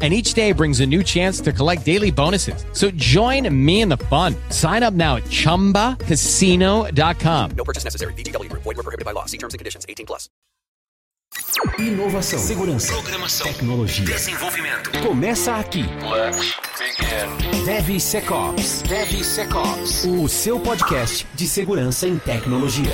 and each day brings a new chance to collect daily bonuses. So join me in the fun. Sign up now at ChumbaCasino.com. No purchase necessary. VGW Group. Void were prohibited by law. See terms and conditions. 18 plus. Inovação, segurança, Programação. tecnologia. Desenvolvimento. Começa aqui. Let's begin. DevSecOps. DevSecOps. O seu podcast de segurança em tecnologia.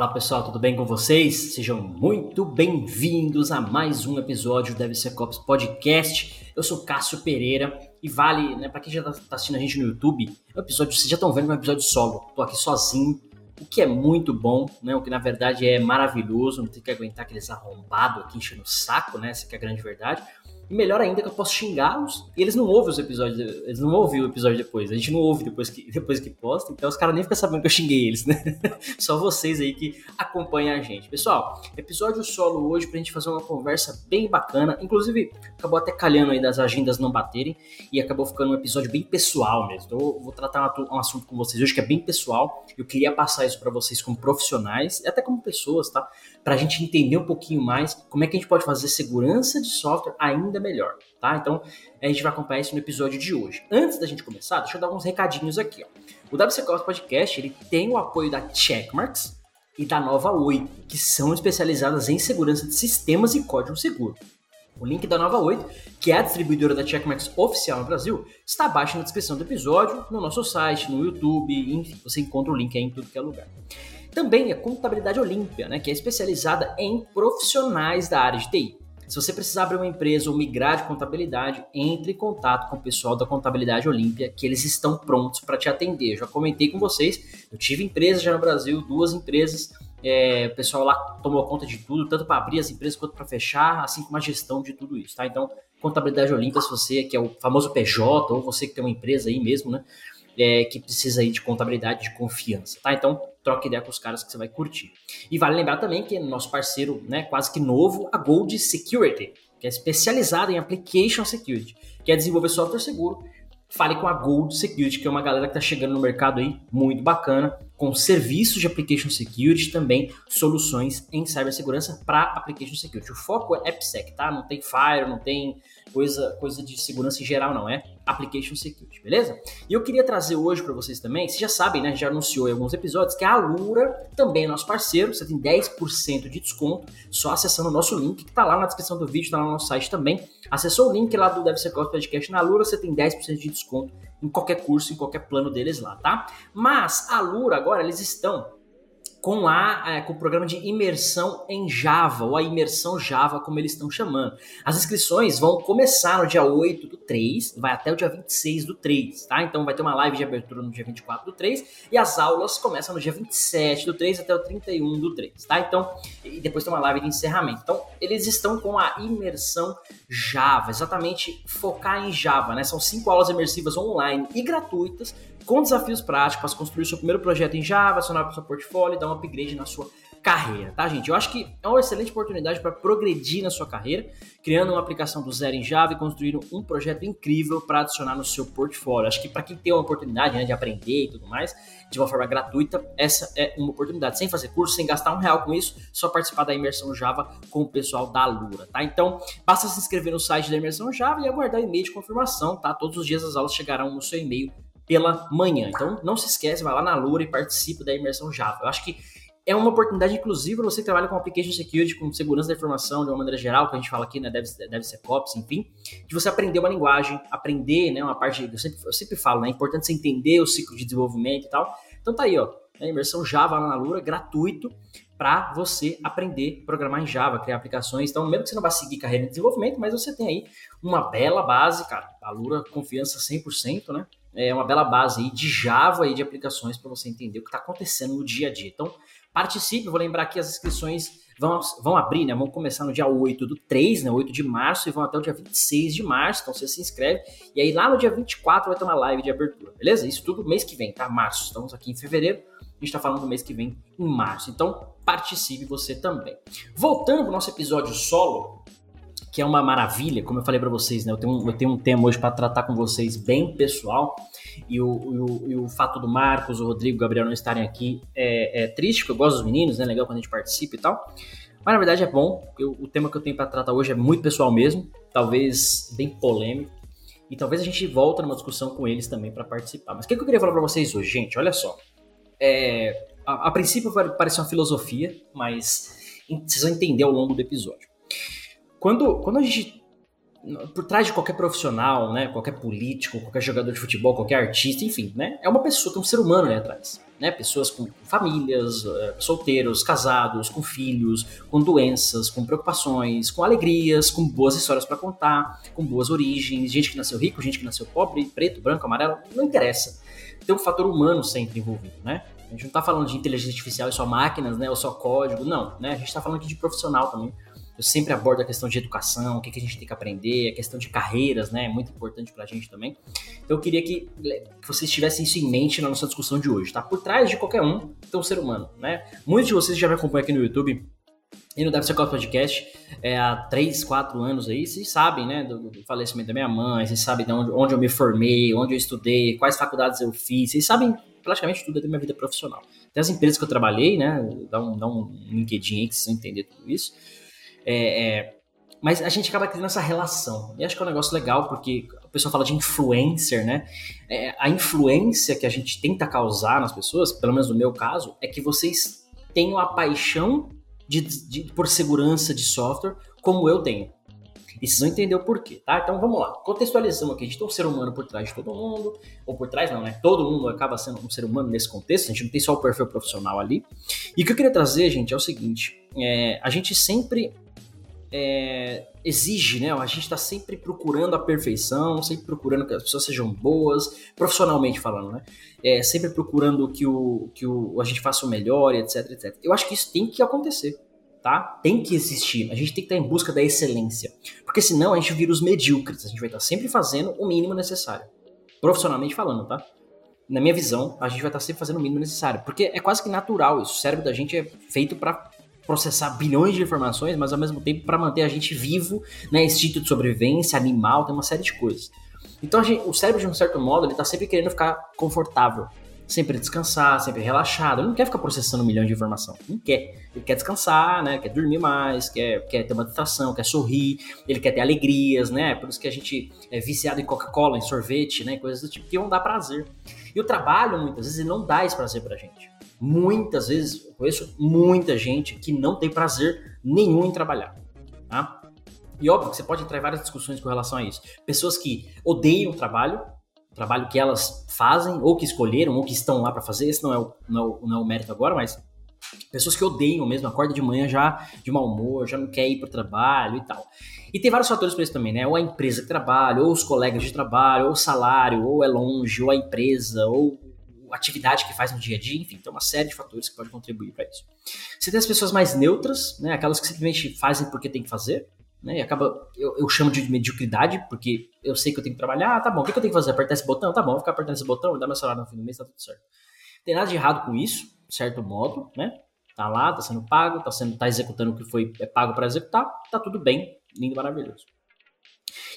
Fala pessoal, tudo bem com vocês? Sejam muito bem-vindos a mais um episódio do DevSecOps Podcast. Eu sou Cássio Pereira e vale, né, para quem já tá assistindo a gente no YouTube, é um episódio, vocês já estão vendo é um episódio solo. Tô aqui sozinho, o que é muito bom, né? O que na verdade é maravilhoso, não tem que aguentar aqueles arrombados aqui enchendo o saco, né? Essa é a grande verdade. E melhor ainda que eu posso xingá-los e eles não ouvem os episódios, eles não ouvem o episódio depois. A gente não ouve depois que, depois que posta, então os caras nem ficam sabendo que eu xinguei eles, né? Só vocês aí que acompanham a gente. Pessoal, episódio solo hoje pra gente fazer uma conversa bem bacana. Inclusive, acabou até calhando aí das agendas não baterem e acabou ficando um episódio bem pessoal mesmo. Então, eu vou tratar um assunto com vocês hoje que é bem pessoal. Eu queria passar isso para vocês como profissionais e até como pessoas, tá? Pra gente entender um pouquinho mais como é que a gente pode fazer segurança de software ainda melhor, tá? Então, a gente vai acompanhar isso no episódio de hoje. Antes da gente começar, deixa eu dar uns recadinhos aqui, ó. O WCCOS Podcast, ele tem o apoio da Checkmarks e da Nova 8, que são especializadas em segurança de sistemas e código seguro. O link da Nova 8, que é a distribuidora da Checkmarks oficial no Brasil, está abaixo na descrição do episódio, no nosso site, no YouTube, enfim, você encontra o link aí em tudo que é lugar. Também a Contabilidade Olímpia, né, que é especializada em profissionais da área de TI. Se você precisar abrir uma empresa ou migrar de contabilidade, entre em contato com o pessoal da Contabilidade Olímpia, que eles estão prontos para te atender. Eu já comentei com vocês, eu tive empresas já no Brasil, duas empresas, é, o pessoal lá tomou conta de tudo, tanto para abrir as empresas quanto para fechar, assim como a gestão de tudo isso, tá? Então, Contabilidade Olímpia, se você que é o famoso PJ, ou você que tem uma empresa aí mesmo, né? É, que precisa aí de contabilidade de confiança, tá? Então, troca ideia com os caras que você vai curtir. E vale lembrar também que nosso parceiro, né, quase que novo, a Gold Security, que é especializada em Application Security, que é desenvolver software seguro. Fale com a Gold Security, que é uma galera que está chegando no mercado aí muito bacana, com serviços de Application Security também, soluções em cibersegurança para Application Security. O foco é AppSec, tá? Não tem Fire, não tem coisa, coisa de segurança em geral, não. É Application Security, beleza? E eu queria trazer hoje para vocês também, vocês já sabem, né? Já anunciou em alguns episódios, que a Alura também é nosso parceiro. Você tem 10% de desconto só acessando o nosso link, que tá lá na descrição do vídeo, tá lá no nosso site também. Acessou o link lá do DevSecOps Podcast na Alura, você tem 10% de desconto em qualquer curso, em qualquer plano deles lá, tá? Mas a Alura agora eles estão com a é, com o programa de imersão em Java, ou a imersão Java, como eles estão chamando. As inscrições vão começar no dia 8 do 3, vai até o dia 26 do 3, tá? Então vai ter uma live de abertura no dia 24 do 3 e as aulas começam no dia 27 do 3 até o 31 do 3, tá? Então, e depois tem uma live de encerramento. Então, eles estão com a imersão Java, exatamente focar em Java, né? São cinco aulas imersivas online e gratuitas com desafios práticos para construir o seu primeiro projeto em Java, adicionar para o seu portfólio e dar um upgrade na sua carreira, tá, gente? Eu acho que é uma excelente oportunidade para progredir na sua carreira, criando uma aplicação do zero em Java e construindo um projeto incrível para adicionar no seu portfólio. Acho que para quem tem uma oportunidade né, de aprender e tudo mais, de uma forma gratuita, essa é uma oportunidade. Sem fazer curso, sem gastar um real com isso, só participar da imersão Java com o pessoal da Lura, tá? Então, basta se inscrever no site da imersão Java e aguardar o e-mail de confirmação, tá? Todos os dias as aulas chegarão no seu e-mail pela manhã. Então, não se esquece, vai lá na Lura e participe da imersão Java. Eu acho que é uma oportunidade, inclusive, você que trabalha com application security, com segurança da informação de uma maneira geral, que a gente fala aqui, né, deve, deve ser COPS, enfim, de você aprender uma linguagem, aprender, né, uma parte, eu sempre, eu sempre falo, né, é importante você entender o ciclo de desenvolvimento e tal. Então tá aí, ó, a imersão Java lá na Lura, gratuito, para você aprender a programar em Java, criar aplicações. Então, mesmo que você não vá seguir carreira de desenvolvimento, mas você tem aí uma bela base, cara. A Lura, confiança 100%, né? É uma bela base aí de Java e de aplicações para você entender o que está acontecendo no dia a dia. Então, participe. Vou lembrar que as inscrições vão, vão abrir, né? Vão começar no dia 8 do 3, né? 8 de março, e vão até o dia 26 de março. Então você se inscreve. E aí lá no dia 24 vai ter uma live de abertura, beleza? Isso tudo mês que vem, tá? Março. Estamos aqui em fevereiro. A gente tá falando do mês que vem, em março. Então participe você também. Voltando pro nosso episódio solo, que é uma maravilha, como eu falei para vocês, né? Eu tenho, eu tenho um tema hoje para tratar com vocês bem pessoal. E o, o, e o, fato do Marcos, o Rodrigo, o Gabriel não estarem aqui é, é, triste, porque eu gosto dos meninos, né? Legal quando a gente participa e tal. Mas na verdade é bom, eu, o tema que eu tenho para tratar hoje é muito pessoal mesmo, talvez bem polêmico. E talvez a gente volte numa discussão com eles também para participar. Mas o que, que eu queria falar para vocês hoje, gente? Olha só. É, a, a princípio vai parecer uma filosofia, mas vocês vão entender ao longo do episódio. Quando, quando a gente. Por trás de qualquer profissional, né? Qualquer político, qualquer jogador de futebol, qualquer artista, enfim, né? É uma pessoa, tem um ser humano ali atrás. Né, pessoas com famílias, eh, solteiros, casados, com filhos, com doenças, com preocupações, com alegrias, com boas histórias para contar, com boas origens, gente que nasceu rico, gente que nasceu pobre, preto, branco, amarelo, não interessa. Tem um fator humano sempre envolvido, né? A gente não está falando de inteligência artificial e só máquinas, né, ou só código, não, né? A gente está falando aqui de profissional também eu sempre abordo a questão de educação, o que, que a gente tem que aprender, a questão de carreiras, né? É muito importante pra gente também. Então eu queria que, que vocês tivessem isso em mente na nossa discussão de hoje, tá? Por trás de qualquer um tem um ser humano, né? Muitos de vocês já me acompanham aqui no YouTube e no Deve Ser Podcast é, há 3, 4 anos aí, vocês sabem, né, do, do, falecimento da minha mãe, vocês sabem de onde, onde eu me formei, onde eu estudei, quais faculdades eu fiz, vocês sabem praticamente tudo da minha vida profissional. Até as empresas que eu trabalhei, né, dá um, dá um LinkedIn aí que vocês vão entender tudo isso. É, é, mas a gente acaba criando essa relação. E acho que é um negócio legal, porque a pessoa fala de influencer, né? É, a influência que a gente tenta causar nas pessoas, pelo menos no meu caso, é que vocês tenham a paixão de, de, por segurança de software, como eu tenho. E vocês vão entender o porquê, tá? Então vamos lá. Contextualizamos aqui. A gente tem um ser humano por trás de todo mundo. Ou por trás, não, né? Todo mundo acaba sendo um ser humano nesse contexto. A gente não tem só o perfil profissional ali. E o que eu queria trazer, gente, é o seguinte: é, a gente sempre é, exige, né? A gente está sempre procurando a perfeição, sempre procurando que as pessoas sejam boas, profissionalmente falando, né? É, sempre procurando que, o, que o, a gente faça o melhor, etc, etc. Eu acho que isso tem que acontecer, tá? Tem que existir. A gente tem que estar em busca da excelência. Porque senão a gente vira os medíocres. A gente vai estar sempre fazendo o mínimo necessário. Profissionalmente falando, tá? Na minha visão, a gente vai estar sempre fazendo o mínimo necessário. Porque é quase que natural isso. O cérebro da gente é feito para processar bilhões de informações, mas ao mesmo tempo para manter a gente vivo, né, instinto de sobrevivência, animal, tem uma série de coisas. Então gente, o cérebro, de um certo modo, ele está sempre querendo ficar confortável, sempre descansar, sempre relaxado. Ele não quer ficar processando milhões de informação, não quer. Ele quer descansar, né, quer dormir mais, quer, quer ter uma distração, quer sorrir, ele quer ter alegrias, né? Por isso que a gente é viciado em Coca-Cola, em sorvete, né, coisas do tipo que vão dar prazer. E o trabalho, muitas vezes, não dá esse prazer pra gente. Muitas vezes, eu conheço muita gente que não tem prazer nenhum em trabalhar. Tá? E óbvio que você pode entrar em várias discussões com relação a isso. Pessoas que odeiam o trabalho, o trabalho que elas fazem, ou que escolheram, ou que estão lá para fazer, esse não é, o, não, é o, não é o mérito agora, mas pessoas que odeiam mesmo, acorda de manhã já de mau humor, já não quer ir para o trabalho e tal. E tem vários fatores para isso também, né? Ou a empresa que trabalha, ou os colegas de trabalho, ou o salário, ou é longe, ou a empresa, ou atividade que faz no dia a dia, enfim, tem uma série de fatores que podem contribuir para isso. Você tem as pessoas mais neutras, né, aquelas que simplesmente fazem porque tem que fazer, né, e acaba, eu, eu, chamo de mediocridade, porque eu sei que eu tenho que trabalhar, ah, tá bom, o que, eu tenho que fazer? Apertar esse botão? Tá bom, vou ficar apertando esse botão, dar meu salário no fim do mês, tá tudo certo. Não tem nada de errado com isso, de certo modo, né, tá lá, tá sendo pago, tá, sendo, tá executando o que foi é pago para executar, tá tudo bem, lindo, maravilhoso.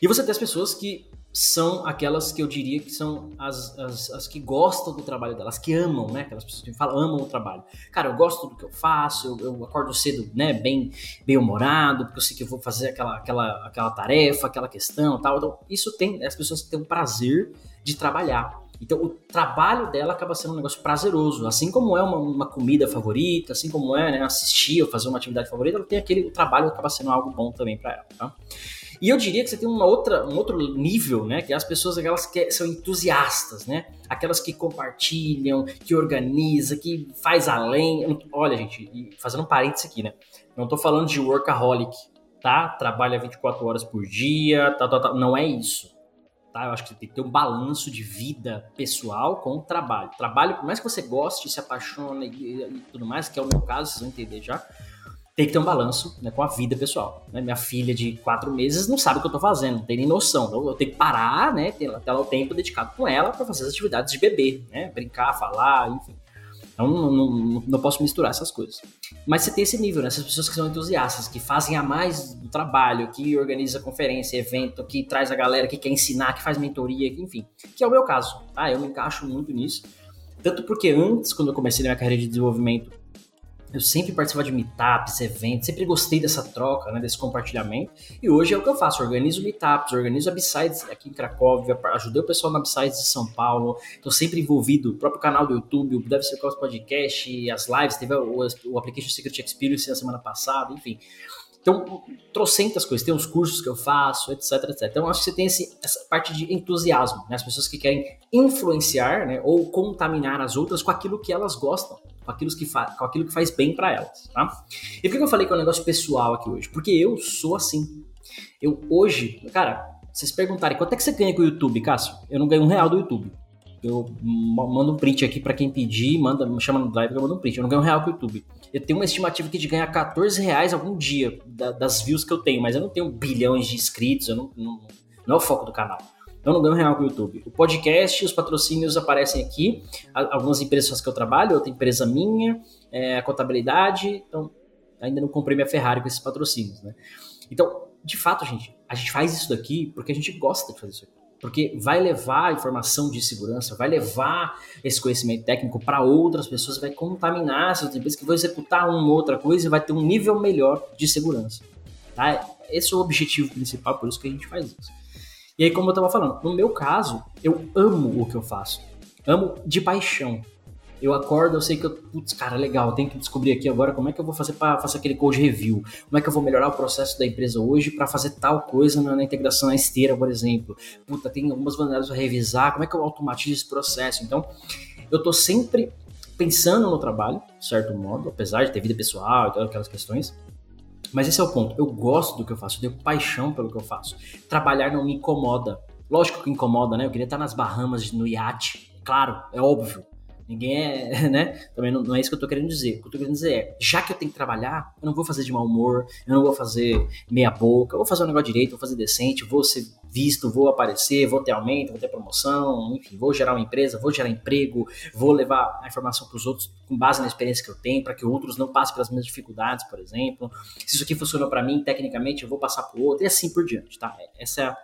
E você tem as pessoas que são aquelas que eu diria que são as, as, as, que gostam do trabalho delas, que amam, né? Aquelas pessoas que falam, amam o trabalho. Cara, eu gosto do que eu faço, eu, eu acordo cedo, né? Bem, bem humorado, porque eu sei que eu vou fazer aquela, aquela, aquela tarefa, aquela questão tal. Então, isso tem, as pessoas têm o prazer de trabalhar. Então, o trabalho dela acaba sendo um negócio prazeroso. Assim como é uma, uma comida favorita, assim como é né, assistir ou fazer uma atividade favorita, ela tem aquele o trabalho acaba sendo algo bom também para ela. Tá? E eu diria que você tem uma outra, um outro nível, né? Que as pessoas aquelas que são entusiastas, né? Aquelas que compartilham, que organiza, que faz além. Olha, gente, fazendo um parênteses aqui, né? Não tô falando de workaholic, tá? Trabalha 24 horas por dia, tá, tá, tá. Não é isso. Tá? Eu acho que você tem que ter um balanço de vida pessoal com o trabalho. Trabalho, por mais que você goste, se apaixone e, e tudo mais, que é o meu caso, vocês vão entender já tem que ter um balanço né, com a vida pessoal. Né? Minha filha de quatro meses não sabe o que eu tô fazendo, não tem nem noção. Então eu tenho que parar, né? Ter, ter o tempo dedicado com ela para fazer as atividades de bebê, né? Brincar, falar, enfim. Então não, não, não, posso misturar essas coisas. Mas você tem esse nível, né? Essas pessoas que são entusiastas, que fazem a mais do trabalho, que organiza conferência, evento, que traz a galera, que quer ensinar, que faz mentoria, enfim. Que é o meu caso, tá? Eu me encaixo muito nisso. Tanto porque antes, quando eu comecei na minha carreira de desenvolvimento, eu sempre participava de meetups, eventos, sempre gostei dessa troca, né, desse compartilhamento. E hoje é o que eu faço, organizo meetups, organizo Upsides aqui em Cracóvia, ajudei o pessoal no Upsides de São Paulo, estou sempre envolvido, o próprio canal do YouTube, o Deve Ser Cos Podcast, as lives, teve o, o Application Secret Experience na semana passada, enfim. Então, trocentas coisas, tem os cursos que eu faço, etc, etc. Então, acho que você tem esse, essa parte de entusiasmo, né? As pessoas que querem influenciar, né, ou contaminar as outras com aquilo que elas gostam com aquilo que, com aquilo que faz bem para elas, tá? E por que eu falei que é um negócio pessoal aqui hoje? Porque eu sou assim. Eu hoje, cara, vocês perguntarem quanto é que você ganha com o YouTube, Cássio? Eu não ganho um real do YouTube. Eu mando um print aqui para quem pedir, manda, me chama no drive que eu mando um print. Eu não ganho um real com o YouTube. Eu tenho uma estimativa aqui de ganhar 14 reais algum dia da, das views que eu tenho, mas eu não tenho bilhões de inscritos, eu não, não, não é o foco do canal. Eu não ganho real com o YouTube. O podcast, os patrocínios aparecem aqui. Algumas empresas que eu trabalho, outra empresa minha, é, a contabilidade. Então, ainda não comprei minha Ferrari com esses patrocínios, né? Então, de fato, gente, a gente faz isso daqui porque a gente gosta de fazer isso aqui. Porque vai levar informação de segurança, vai levar esse conhecimento técnico para outras pessoas, vai contaminar essas empresas que vão executar uma outra coisa e vai ter um nível melhor de segurança. Tá? Esse é o objetivo principal, por isso que a gente faz isso. E aí, como eu tava falando, no meu caso, eu amo o que eu faço. Amo de paixão. Eu acordo, eu sei que eu, putz, cara, legal, tenho que descobrir aqui agora como é que eu vou fazer para fazer aquele code review, como é que eu vou melhorar o processo da empresa hoje para fazer tal coisa na, na, integração na esteira, por exemplo. Puta, tem algumas maneiras de revisar, como é que eu automatizo esse processo? Então, eu tô sempre pensando no trabalho, de certo modo, apesar de ter vida pessoal e todas aquelas questões, mas esse é o ponto. Eu gosto do que eu faço, eu tenho paixão pelo que eu faço. Trabalhar não me incomoda. Lógico que incomoda, né? Eu queria estar nas Bahamas no iate. Claro, é óbvio. Ninguém é, né? Também não, não, é isso que eu tô querendo dizer. O que eu tô querendo dizer é, já que eu tenho que trabalhar, eu não vou fazer de mau humor, eu não vou fazer meia boca, eu vou fazer um negócio direito, vou fazer decente, vou ser visto, vou aparecer, vou ter aumento, vou ter promoção, enfim, vou gerar uma empresa, vou gerar emprego, vou levar a informação para os outros com base na experiência que eu tenho, para que outros não passem pelas mesmas dificuldades, por exemplo. Se isso aqui funcionou para mim, tecnicamente, eu vou passar para o outro, e assim por diante, tá? Essa é, a,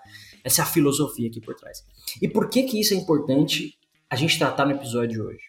essa é a filosofia aqui por trás. E por que que isso é importante a gente tratar no episódio de hoje?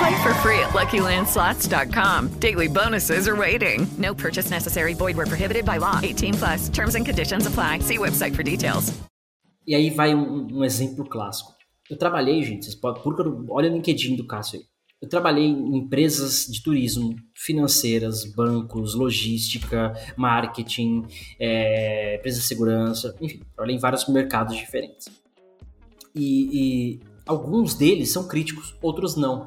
Play for free at LuckyLandSlots.com. Daily bonuses are waiting. No purchase necessary. Void where prohibited by law. 18 plus. Terms and conditions apply. See website for details. E aí vai um, um exemplo clássico. Eu trabalhei, gente, vocês podem, olha o LinkedIn do Cássio aí. Eu trabalhei em empresas de turismo, financeiras, bancos, logística, marketing, é, empresas de segurança, enfim, trabalhei em vários mercados diferentes. E, e alguns deles são críticos, outros não.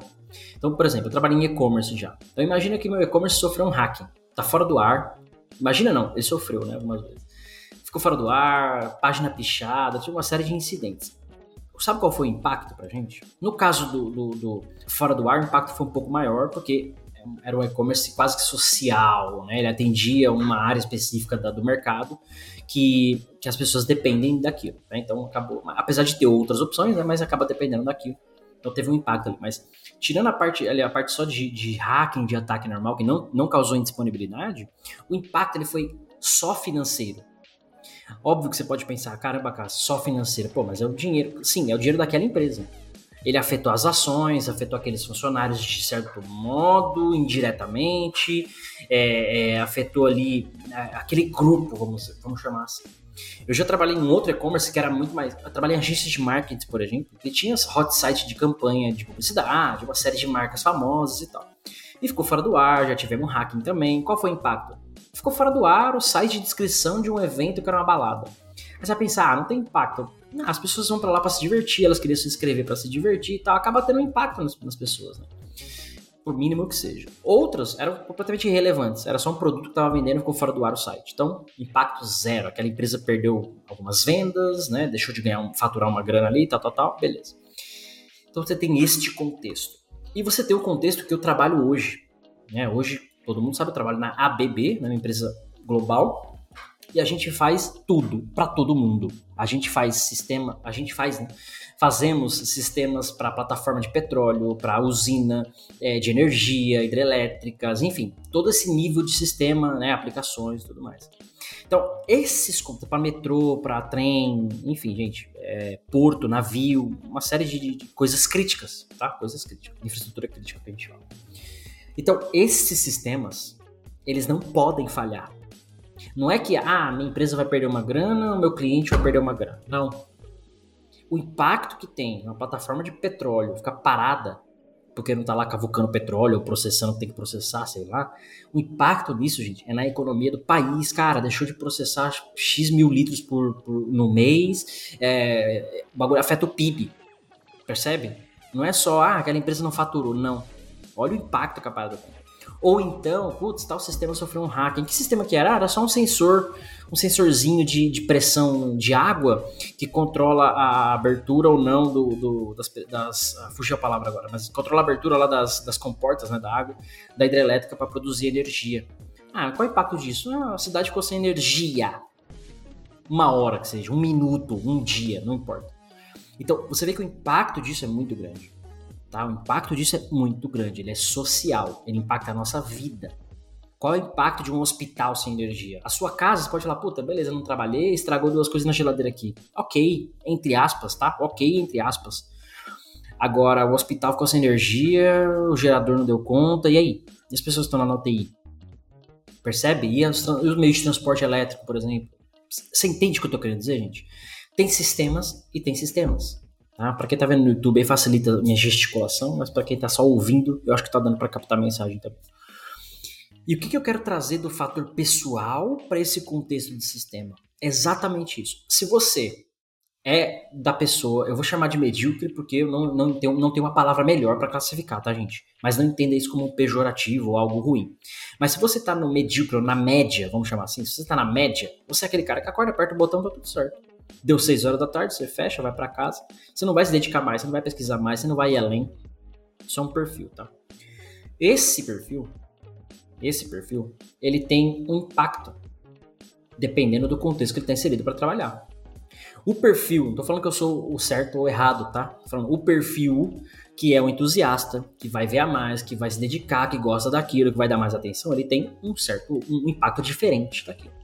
Então, por exemplo, eu trabalhei em e-commerce já. Então imagina que meu e-commerce sofreu um hacking. Tá fora do ar. Imagina não, ele sofreu, né, algumas vezes. Ficou fora do ar, página pichada, tinha uma série de incidentes. Sabe qual foi o impacto pra gente? No caso do, do, do fora do ar, o impacto foi um pouco maior, porque era um e-commerce quase que social, né? Ele atendia uma área específica da, do mercado que, que as pessoas dependem daquilo, né? Então acabou, apesar de ter outras opções, né? Mas acaba dependendo daquilo. Então teve um impacto ali. Mas tirando a parte, a parte só de, de hacking, de ataque normal, que não, não causou indisponibilidade, o impacto ele foi só financeiro. Óbvio que você pode pensar, caramba, cara, só financeira. Pô, mas é o dinheiro. Sim, é o dinheiro daquela empresa. Ele afetou as ações, afetou aqueles funcionários de certo modo, indiretamente, é, é, afetou ali é, aquele grupo, vamos, vamos chamar assim. Eu já trabalhei em outro e-commerce que era muito mais. Eu trabalhei em agências de marketing, por exemplo, que tinha hot site de campanha de publicidade, uma série de marcas famosas e tal. E ficou fora do ar, já tivemos hacking também. Qual foi o impacto? Ficou fora do ar o site de descrição de um evento que era uma balada. Aí você vai pensar, ah, não tem impacto. Não, as pessoas vão para lá para se divertir, elas queriam se inscrever para se divertir e tal. Acaba tendo um impacto nas, nas pessoas, né? Por mínimo que seja. Outras eram completamente irrelevantes, era só um produto que estava vendendo e ficou fora do ar o site. Então, impacto zero. Aquela empresa perdeu algumas vendas, né? Deixou de ganhar, um, faturar uma grana ali, tal, tal, tal, beleza. Então você tem este contexto. E você tem o contexto que eu trabalho hoje. Né? Hoje, todo mundo sabe, eu trabalho na ABB, né? uma empresa global, e a gente faz tudo para todo mundo. A gente faz sistema, a gente faz, né? Fazemos sistemas para plataforma de petróleo, para usina é, de energia, hidrelétricas, enfim, todo esse nível de sistema, né, aplicações e tudo mais. Então, esses para metrô, para trem, enfim, gente, é, porto, navio, uma série de, de, coisas críticas, tá? Coisas críticas, infraestrutura crítica que a gente fala. Então, esses sistemas, eles não podem falhar. Não é que, ah, minha empresa vai perder uma grana, meu cliente vai perder uma grana. Não. O impacto que tem uma plataforma de petróleo ficar parada, porque não está lá cavucando petróleo ou processando tem que processar, sei lá. O impacto disso, gente, é na economia do país. Cara, deixou de processar X mil litros por, por no mês. É, o bagulho afeta o PIB. Percebe? Não é só, ah, aquela empresa não faturou. Não. Olha o impacto que a parada tem. Ou então, putz, tal sistema sofreu um hack. Em que sistema que era? Ah, era só um sensor, um sensorzinho de, de pressão de água que controla a abertura ou não do, do das, das ah, fugiu a palavra agora, mas controla a abertura lá das, das comportas né, da água, da hidrelétrica para produzir energia. Ah, qual é o impacto disso? Ah, a cidade ficou sem energia. Uma hora que seja, um minuto, um dia, não importa. Então, você vê que o impacto disso é muito grande. Tá? O impacto disso é muito grande, ele é social, ele impacta a nossa vida. Qual é o impacto de um hospital sem energia? A sua casa, você pode falar, puta, beleza, não trabalhei, estragou duas coisas na geladeira aqui. Ok, entre aspas, tá? Ok, entre aspas. Agora, o hospital ficou sem energia, o gerador não deu conta, e aí? E as pessoas estão lá na UTI? Percebe? E os, os meios de transporte elétrico, por exemplo? Você entende o que eu tô querendo dizer, gente? Tem sistemas e tem sistemas. Tá? Para quem tá vendo no YouTube, facilita a minha gesticulação, mas para quem tá só ouvindo, eu acho que tá dando para captar a mensagem também. E o que, que eu quero trazer do fator pessoal para esse contexto de sistema? exatamente isso. Se você é da pessoa, eu vou chamar de medíocre porque eu não, não, tenho, não tenho uma palavra melhor para classificar, tá, gente? Mas não entenda isso como um pejorativo ou algo ruim. Mas se você tá no medíocre ou na média, vamos chamar assim, se você tá na média, você é aquele cara que acorda, aperta o botão, tá tudo certo. Deu 6 horas da tarde, você fecha, vai para casa. Você não vai se dedicar mais, você não vai pesquisar mais, você não vai ir além. Isso é um perfil, tá? Esse perfil, esse perfil, ele tem um impacto dependendo do contexto que ele está inserido para trabalhar. O perfil, não tô falando que eu sou o certo ou errado, tá? Tô falando o perfil que é o entusiasta, que vai ver a mais, que vai se dedicar, que gosta daquilo, que vai dar mais atenção, ele tem um certo um impacto diferente daquilo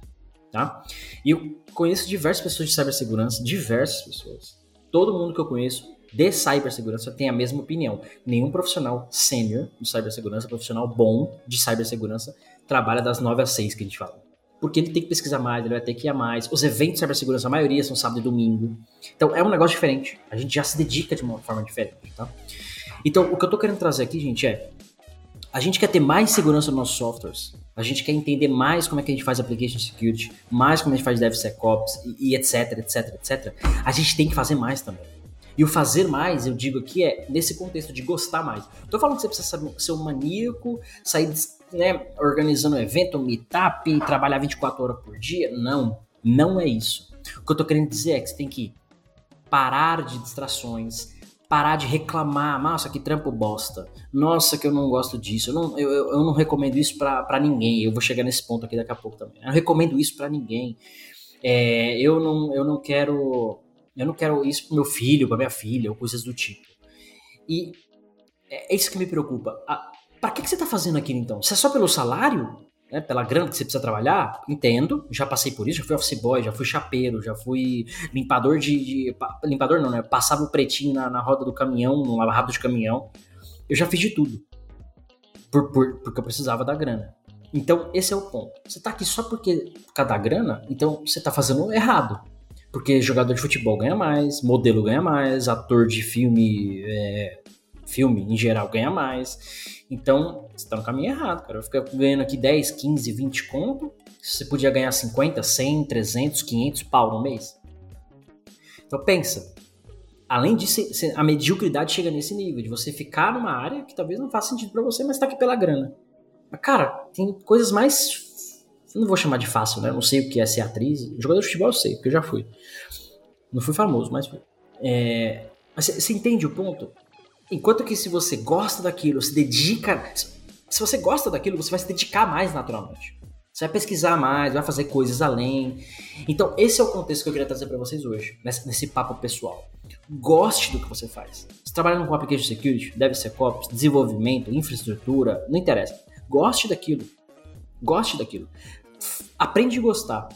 tá? E eu conheço diversas pessoas de cibersegurança, diversas pessoas. Todo mundo que eu conheço de cibersegurança tem a mesma opinião. Nenhum profissional sênior de cibersegurança, profissional bom de cibersegurança, trabalha das 9 às 6 que a gente fala. Porque ele tem que pesquisar mais, ele vai ter que ir a mais. Os eventos de cibersegurança, a maioria são sábado e domingo. Então é um negócio diferente. A gente já se dedica de uma forma diferente, tá? Então o que eu tô querendo trazer aqui, gente, é a gente quer ter mais segurança nos nossos softwares. A gente quer entender mais como é que a gente faz application security, mais como a gente faz DevSecOps e, e etc, etc, etc. A gente tem que fazer mais também. E o fazer mais, eu digo aqui, é nesse contexto de gostar mais. Tô falando que você precisa ser um maníaco, sair né, organizando um evento, um meetup, trabalhar 24 horas por dia. Não, não é isso. O que eu tô querendo dizer é que você tem que parar de distrações, parar de reclamar, nossa, que trampo bosta, nossa, que eu não gosto disso, eu não, eu, eu não recomendo isso para ninguém, eu vou chegar nesse ponto aqui daqui a pouco também, eu não recomendo isso para ninguém, é, eu, não, eu não quero, eu não quero isso pro meu filho, pra minha filha, ou coisas do tipo. E é, é isso que me preocupa. Para que, que você tá fazendo aquilo então? Se é só pelo salário, né, pela grana que você precisa trabalhar, entendo, já passei por isso, já fui office boy, já fui chapeiro, já fui limpador de. de limpador não, né? Passava o pretinho na, na roda do caminhão, no lava-rápido de caminhão. Eu já fiz de tudo. Por, por, porque eu precisava da grana. Então, esse é o ponto. Você tá aqui só porque por causa da grana, então você tá fazendo errado. Porque jogador de futebol ganha mais, modelo ganha mais, ator de filme, é, filme em geral ganha mais. Então, você tá no caminho errado, cara. Eu fico ganhando aqui 10, 15, 20 conto. Você podia ganhar 50, 100, 300, 500 pau no mês. Então, pensa. Além disso, a mediocridade chega nesse nível, de você ficar numa área que talvez não faça sentido para você, mas tá aqui pela grana. Mas, cara, tem coisas mais. Não vou chamar de fácil, né? Não sei o que é ser atriz. Jogador de futebol eu sei, porque eu já fui. Não fui famoso, mas fui. É... Mas você entende o ponto? Enquanto que se você gosta daquilo, se dedica. Se você gosta daquilo, você vai se dedicar mais naturalmente. Você vai pesquisar mais, vai fazer coisas além. Então, esse é o contexto que eu queria trazer para vocês hoje, nesse, nesse, papo pessoal. Goste do que você faz. Você trabalha com application security, DevSecOps, desenvolvimento, infraestrutura, não interessa. Goste daquilo. Goste daquilo. Aprende a gostar.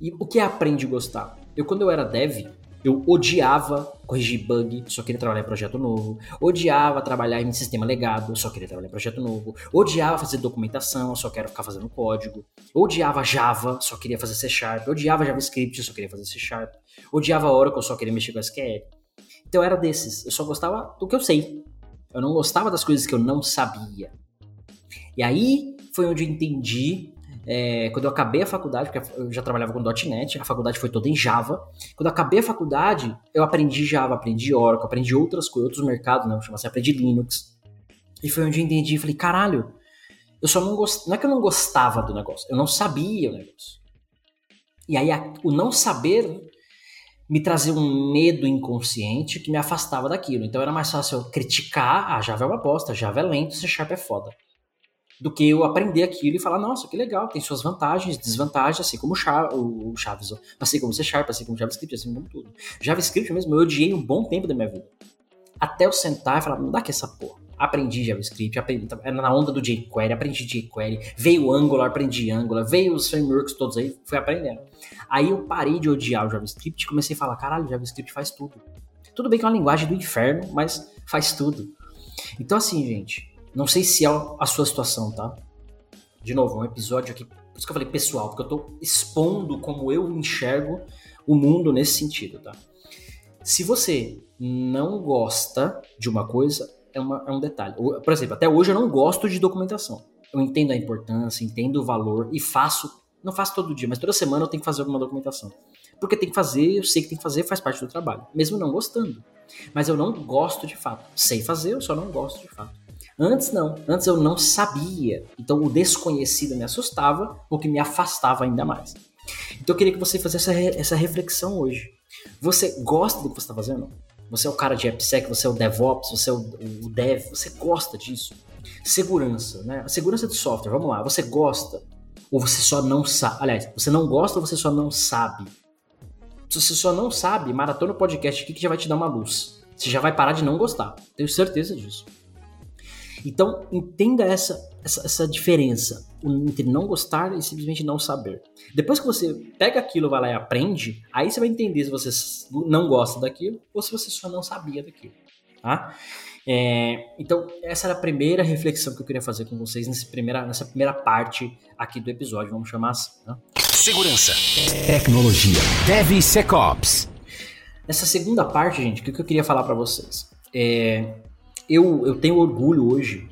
E o que é aprende a gostar? Eu, quando eu era dev, eu odiava corrigir bug, só queria trabalhar em projeto novo. Odiava trabalhar em sistema legado, só queria trabalhar em projeto novo. Odiava fazer documentação, só quero ficar fazendo código. Odiava Java, só queria fazer C Sharp. Odiava JavaScript, só queria fazer C Sharp. Odiava Oracle, só queria mexer com SQL. Então eu era desses. Eu só gostava do que eu sei. Eu não gostava das coisas que eu não sabia. E aí foi onde eu entendi, é, quando eu acabei a faculdade, porque eu já trabalhava com .NET, a faculdade foi toda em Java. Quando eu acabei a faculdade, eu aprendi Java, aprendi Oracle, aprendi outras coisas, outros mercados, né? Chama assim, aprendi Linux. E foi onde eu entendi, falei, caralho, eu só não gostava, não é que eu não gostava do negócio, eu não sabia o negócio. E aí a, o não saber me trazia um medo inconsciente que me afastava daquilo. Então era mais fácil eu criticar, ah, Java é uma bosta, Java é lento, C Sharp é foda do que eu aprender aquilo e falar, nossa, que legal, tem suas vantagens, desvantagens, assim como o Chaves, assim como C Sharp, assim como JavaScript, assim como tudo. JavaScript mesmo, eu odiei um bom tempo da minha vida. Até eu sentar e falar, não dá que essa porra. Aprendi JavaScript, aprendi, era na onda do jQuery, aprendi jQuery, veio o Angular, aprendi Angular, veio os frameworks todos aí, fui aprendendo. Aí eu parei de odiar o JavaScript e comecei a falar, caralho, JavaScript faz tudo. Tudo bem que é uma linguagem do inferno, mas faz tudo. Então assim, gente, não sei se é a sua situação, tá? De novo, um episódio aqui, por isso que eu falei pessoal, porque eu tô expondo como eu enxergo o mundo nesse sentido, tá? Se você não gosta de uma coisa, é, uma, é um detalhe. Por exemplo, até hoje eu não gosto de documentação. Eu entendo a importância, entendo o valor e faço, não faço todo dia, mas toda semana eu tenho que fazer alguma documentação. Porque tem que fazer, eu sei que tem que fazer, faz parte do trabalho, mesmo não gostando. Mas eu não gosto de fato. Sei fazer, eu só não gosto de fato. Antes não, antes eu não sabia. Então o desconhecido me assustava, o que me afastava ainda mais. Então eu queria que você fizesse essa, essa reflexão hoje. Você gosta do que você está fazendo? Você é o cara de AppSec, você é o DevOps, você é o, o Dev, você gosta disso? Segurança, né? A segurança de software, vamos lá, você gosta? Ou você só não sabe? Aliás, você não gosta ou você só não sabe? Se você só não sabe, maratona o podcast aqui que já vai te dar uma luz. Você já vai parar de não gostar. Tenho certeza disso. Então, entenda essa, essa, essa, diferença entre não gostar e simplesmente não saber. Depois que você pega aquilo, vai lá e aprende, aí você vai entender se você não gosta daquilo ou se você só não sabia daquilo. Tá? É, então, essa era a primeira reflexão que eu queria fazer com vocês nessa primeira, nessa primeira parte aqui do episódio, vamos chamar assim. Né? Segurança, tecnologia, DevSecOps. Nessa segunda parte, gente, o que eu queria falar para vocês? É, eu, eu tenho orgulho hoje,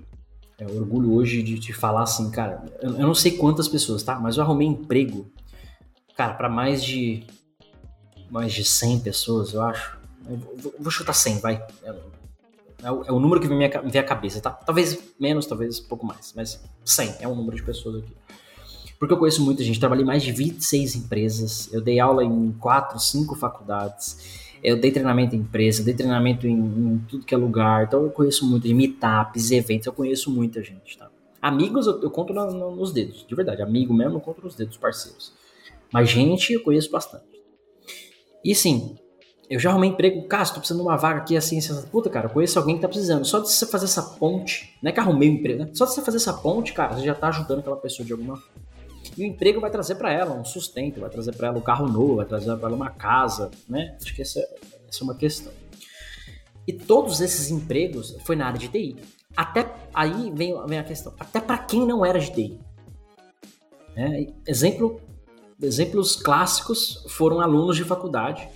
é, orgulho hoje de te falar assim, cara, eu, eu, não sei quantas pessoas, tá? Mas eu arrumei emprego, cara, para mais de mais de 100 pessoas, eu acho. Eu vou, vou, chutar 100, vai. É, é, o, é, o, número que vem à cabeça, tá? Talvez menos, talvez um pouco mais, mas 100 é o número de pessoas aqui. Porque eu conheço muita gente, trabalhei mais de 26 empresas, eu dei aula em 4, 5 faculdades. Eu dei treinamento em empresa, dei treinamento em, em tudo que é lugar. Então eu conheço muito de meetups, eventos, eu conheço muita gente, tá? Amigos eu, eu conto na, na, nos dedos, de verdade. Amigo mesmo eu conto nos dedos, parceiros. Mas gente eu conheço bastante. E sim, eu já arrumei emprego, cara, tô precisando de uma vaga aqui assim, assim, puta, cara, conheço alguém que tá precisando. Só de você fazer essa ponte, não é que arrumei um emprego, né? Só de você fazer essa ponte, cara, você já tá ajudando aquela pessoa de alguma forma. E o emprego vai trazer para ela um sustento, vai trazer para ela um carro novo, vai trazer para ela uma casa, né? Acho que essa, essa é uma questão. E todos esses empregos foi na área de TI. Até aí vem, vem a questão. Até para quem não era de TI. Né? Exemplo, exemplos clássicos foram alunos de faculdade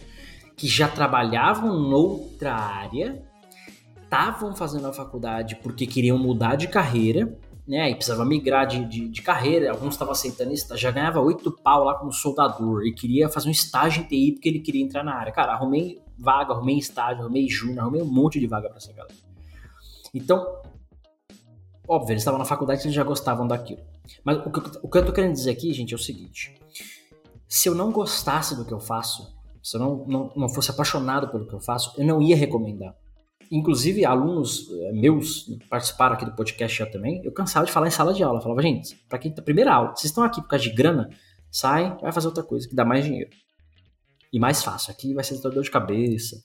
que já trabalhavam noutra área, estavam fazendo a faculdade porque queriam mudar de carreira, né? E precisava migrar de, de, de carreira, alguns estavam aceitando isso, já ganhava oito pau lá como soldador e queria fazer um estágio em TI porque ele queria entrar na área. Cara, arrumei vaga, arrumei estágio, arrumei júnior, arrumei um monte de vaga para essa galera. Então, óbvio, eles estavam na faculdade eles já gostavam daquilo. Mas o que, o que eu tô querendo dizer aqui, gente, é o seguinte: se eu não gostasse do que eu faço, se eu não, não, não fosse apaixonado pelo que eu faço, eu não ia recomendar. Inclusive, alunos eh, meus participaram aqui do podcast já também. Eu cansava de falar em sala de aula. Eu falava, gente, para quem tá primeira aula, vocês estão aqui por causa de grana, sai, vai fazer outra coisa que dá mais dinheiro. E mais fácil. Aqui vai ser dor de cabeça,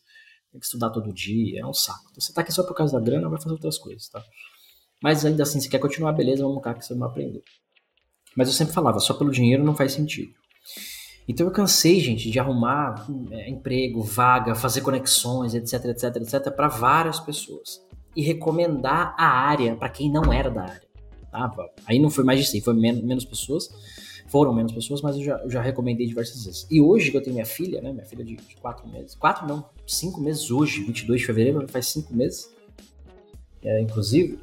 tem que estudar todo dia, é um saco. Então, você tá aqui só por causa da grana, vai fazer outras coisas, tá? Mas ainda assim, se quer continuar, beleza, vamos cá que você não aprendeu. Mas eu sempre falava, só pelo dinheiro não faz sentido. Então eu cansei, gente, de arrumar é, emprego, vaga, fazer conexões, etc, etc, etc, para várias pessoas. E recomendar a área para quem não era da área. Tá? Aí não foi mais de 100, foi menos, menos pessoas. Foram menos pessoas, mas eu já, eu já, recomendei diversas vezes. E hoje que eu tenho minha filha, né? Minha filha de 4 meses. 4 não, 5 meses hoje, 22 de fevereiro, faz 5 meses. É, inclusive,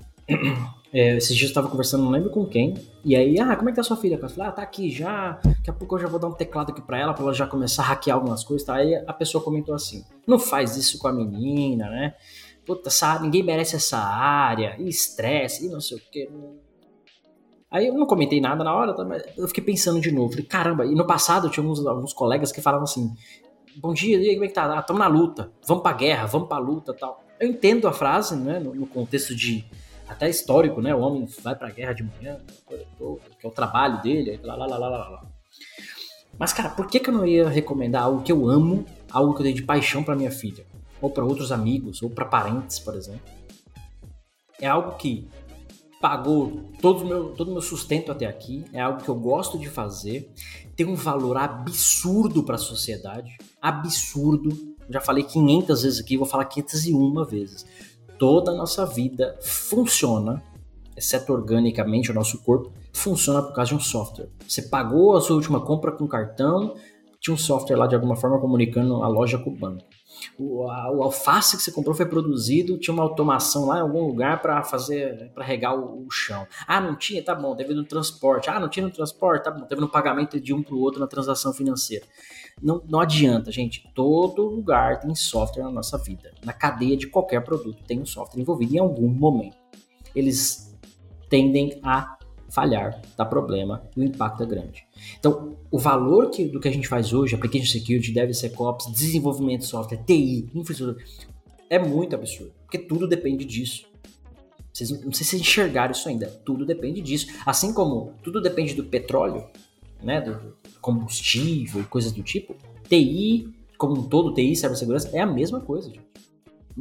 É, esses dias eu tava conversando, não lembro com quem. E aí, ah, como é que tá sua filha? Eu falei, ah, tá aqui já. Daqui a pouco eu já vou dar um teclado aqui pra ela, pra ela já começar a hackear algumas coisas. Tá? Aí a pessoa comentou assim: não faz isso com a menina, né? Puta, essa, ninguém merece essa área, e estresse, e não sei o que. Aí eu não comentei nada na hora, tá? mas eu fiquei pensando de novo. Falei, caramba, e no passado eu tinha alguns, alguns colegas que falavam assim: bom dia, e aí, como é que tá? Ah, tamo na luta, vamos pra guerra, vamos pra luta tal. Eu entendo a frase, né, no, no contexto de até histórico, né? O homem vai pra guerra de manhã, que é o trabalho dele, lá, lá, lá, lá, lá. Mas, cara, por que, que eu não ia recomendar algo que eu amo, algo que eu dei de paixão para minha filha? Ou para outros amigos, ou para parentes, por exemplo? É algo que pagou todo o meu, todo meu sustento até aqui, é algo que eu gosto de fazer, tem um valor absurdo para a sociedade, absurdo. Já falei 500 vezes aqui, vou falar 501 vezes toda a nossa vida funciona, exceto organicamente o nosso corpo, funciona por causa de um software. Você pagou a sua última compra com cartão, tinha um software lá de alguma forma comunicando a loja com o banco. O, a, o alface que você comprou foi produzido, tinha uma automação lá em algum lugar para fazer, para regar o, o, chão. Ah, não tinha? Tá bom, teve no transporte. Ah, não tinha no transporte? Tá bom, teve no pagamento de um para o outro na transação financeira. Não, não adianta, gente. Todo lugar tem software na nossa vida. Na cadeia de qualquer produto tem um software envolvido em algum momento. Eles tendem a falhar, dar problema e o impacto é grande. Então, o valor que, do que a gente faz hoje, application security, DevSecOps, desenvolvimento de software, TI, infraestrutura, é muito absurdo, porque tudo depende disso. Vocês, não sei se enxergaram isso ainda, tudo depende disso. Assim como tudo depende do petróleo, né, do combustível e coisas do tipo, TI, como um todo, TI, cibersegurança, é a mesma coisa, gente.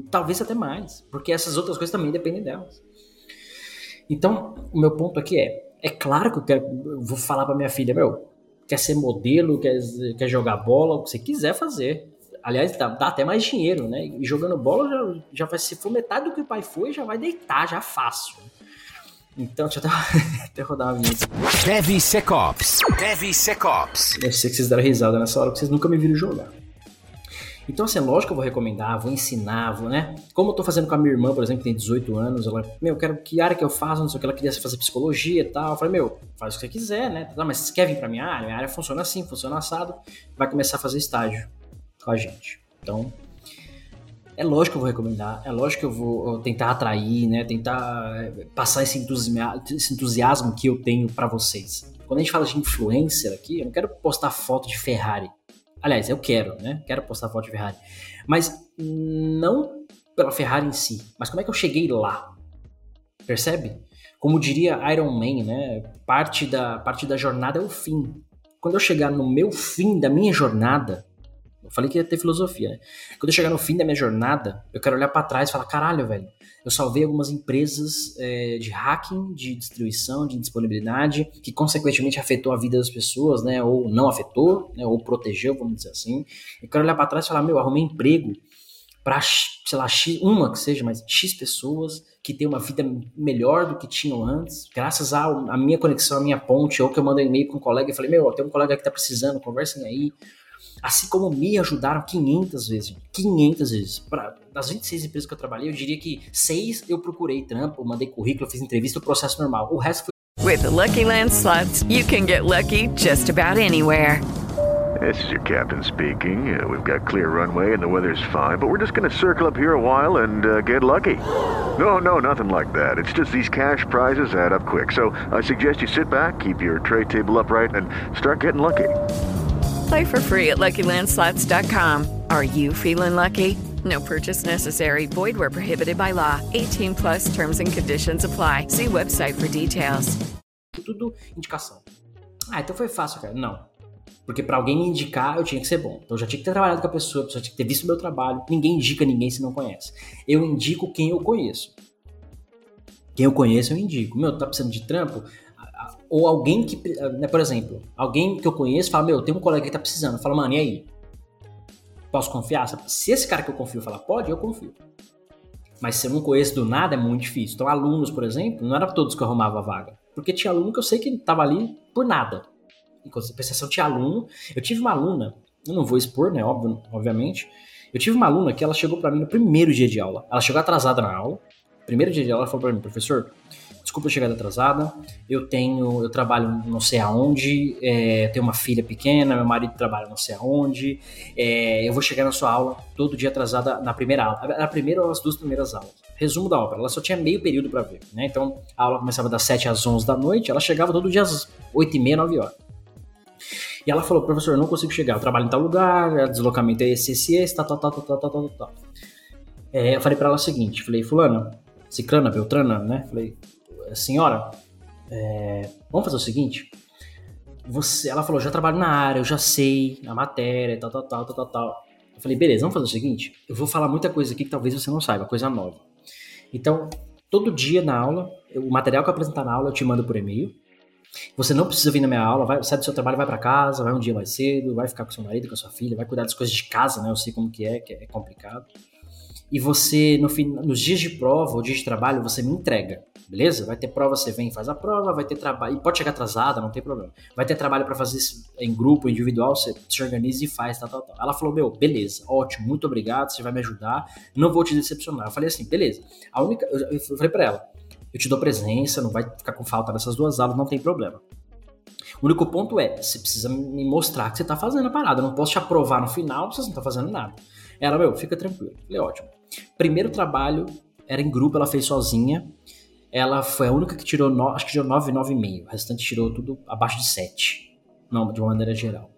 Talvez até mais, porque essas outras coisas também dependem delas. Então, o meu ponto aqui é, é claro que eu, quero, eu vou falar para minha filha, meu, quer ser modelo, quer, quer jogar bola, o que você quiser fazer. Aliás, dá, dá até mais dinheiro, né? E jogando bola já, já vai, se for metade do que o pai foi, já vai deitar, já fácil. Então, deixa eu até, até rodar uma vinheta. DevSecOps. DevSecOps. Eu sei que vocês deram risada nessa hora, porque vocês nunca me viram jogar. Então, assim, lógico que eu vou recomendar, vou ensinar, vou, né? Como eu tô fazendo com a minha irmã, por exemplo, que tem 18 anos, ela, meu, quero que área que eu faço, não sei o que, ela queria fazer psicologia e tal. Eu falei, meu, faz o que você quiser, né? Tá, mas você quer vir pra minha área? Minha área funciona assim, funciona assado, vai começar a fazer estágio com a gente. Então, é lógico que eu vou recomendar, é lógico que eu vou tentar atrair, né? Tentar eh, passar esse entusiasmo, esse entusiasmo que eu tenho para vocês. Quando a gente fala de influencer aqui, eu não quero postar foto de Ferrari. Aliás, eu quero, né? Quero postar foto de Ferrari. Mas não pela Ferrari em si, mas como é que eu cheguei lá? Percebe? Como diria Iron Man, né? Parte da, parte da jornada é o fim. Quando eu chegar no meu fim da minha jornada, Eu falei que ia ter filosofia, né? Quando eu chegar no fim da minha jornada, eu quero olhar para trás e falar: caralho, velho, eu salvei algumas empresas é, de hacking, de distribuição, de disponibilidade, que consequentemente afetou a vida das pessoas, né? Ou não afetou, né? Ou protegeu, vamos dizer assim. Eu quero olhar para trás e falar: meu, arrumei emprego para, sei lá, X, uma que seja, mas X pessoas que têm uma vida melhor do que tinham antes, graças à minha conexão, à minha ponte, ou que eu mando um e-mail para um colega e falei, meu, tem um colega que tá precisando, conversem aí. Assim como me ajudaram 500 vezes, 500 vezes. Pra, das 26 empresas que eu trabalhei, eu diria que seis eu procurei trampo, mandei currículo, fiz entrevista, o processo normal. O resto foi. With the Lucky Land slots, you can get lucky just about anywhere. This is your captain speaking. Uh, we've got clear runway and the weather's fine, but we're just going to circle up here a while and uh, get lucky. No, no, nothing like that. It's just these cash prizes add up quick. So I suggest you sit back, keep your tray table upright, and start getting lucky. Play for free at LuckyLandSlots.com. Are you feeling lucky? No purchase necessary. Void where prohibited by law. 18 plus terms and conditions apply. See website for details. Tudo indicação. Ah, então foi fácil, cara. Não. Porque para alguém me indicar, eu tinha que ser bom. Então eu já tinha que ter trabalhado com a pessoa, a pessoa tinha que ter visto o meu trabalho. Ninguém indica ninguém se não conhece. Eu indico quem eu conheço. Quem eu conheço, eu indico. Meu, tá precisando de trampo? Ou alguém que, né, por exemplo, alguém que eu conheço fala, meu, tem um colega que tá precisando. Fala, mano, e aí? Posso confiar? Se esse cara que eu confio falar pode, eu confio. Mas se eu não conheço do nada, é muito difícil. Então, alunos, por exemplo, não era todos que eu arrumava a vaga. Porque tinha aluno que eu sei que tava ali por nada. Em compensação, tinha aluno. Eu tive uma aluna, eu não vou expor, né? Óbvio, obviamente. Eu tive uma aluna que ela chegou para mim no primeiro dia de aula. Ela chegou atrasada na aula. Primeiro dia de aula, ela falou para mim, professor, desculpa a chegada atrasada, eu tenho, eu trabalho não sei aonde, é, tenho uma filha pequena, meu marido trabalha não sei aonde, é, eu vou chegar na sua aula todo dia atrasada na primeira aula, a primeira ou as duas primeiras aulas. Resumo da obra, ela só tinha meio período para ver, né? Então a aula começava das 7 às 11 da noite, ela chegava todo dia às 8 e meia, 9 horas. E ela falou, professor, eu não consigo chegar, eu trabalho em tal lugar, o deslocamento é esse, esse, esse, tal, tal, tal, tal, tal, tal, tal. É, eu falei para ela o seguinte, falei, fulana, ciclana, beltrana, né? Falei, senhora, é, vamos fazer o seguinte. Você, ela falou, já trabalho na área, eu já sei a matéria, tal, tal, tal, tal, tal. Eu falei, beleza, vamos fazer o seguinte. Eu vou falar muita coisa aqui que talvez você não saiba, coisa nova. Então, todo dia na aula, o material que eu apresentar na aula eu te mando por e-mail. Você não precisa vir na minha aula, vai, sai do seu trabalho, vai para casa, vai um dia mais cedo, vai ficar com seu marido, com sua filha, vai cuidar das coisas de casa, né? Eu sei como que é, que é complicado. E você, no fim, nos dias de prova ou dias de trabalho, você me entrega, beleza? Vai ter prova, você vem e faz a prova, vai ter trabalho, e pode chegar atrasada, não tem problema. Vai ter trabalho para fazer em grupo, individual, você se organiza e faz, tal, tal, tal. Ela falou, meu, beleza, ótimo, muito obrigado, você vai me ajudar, não vou te decepcionar. Eu falei assim, beleza. A única, eu falei para ela, eu te dou presença, não vai ficar com falta dessas duas aulas, não tem problema. O único ponto é, você precisa me mostrar que você tá fazendo a parada. Eu não posso te aprovar no final, você não tá fazendo nada. Ela, meu, fica tranquilo. Falei, ótimo. Primeiro trabalho era em grupo, ela fez sozinha. Ela foi a única que tirou, no, acho que tirou 9, 9,5. O restante tirou tudo abaixo de 7. Não, de uma maneira geral.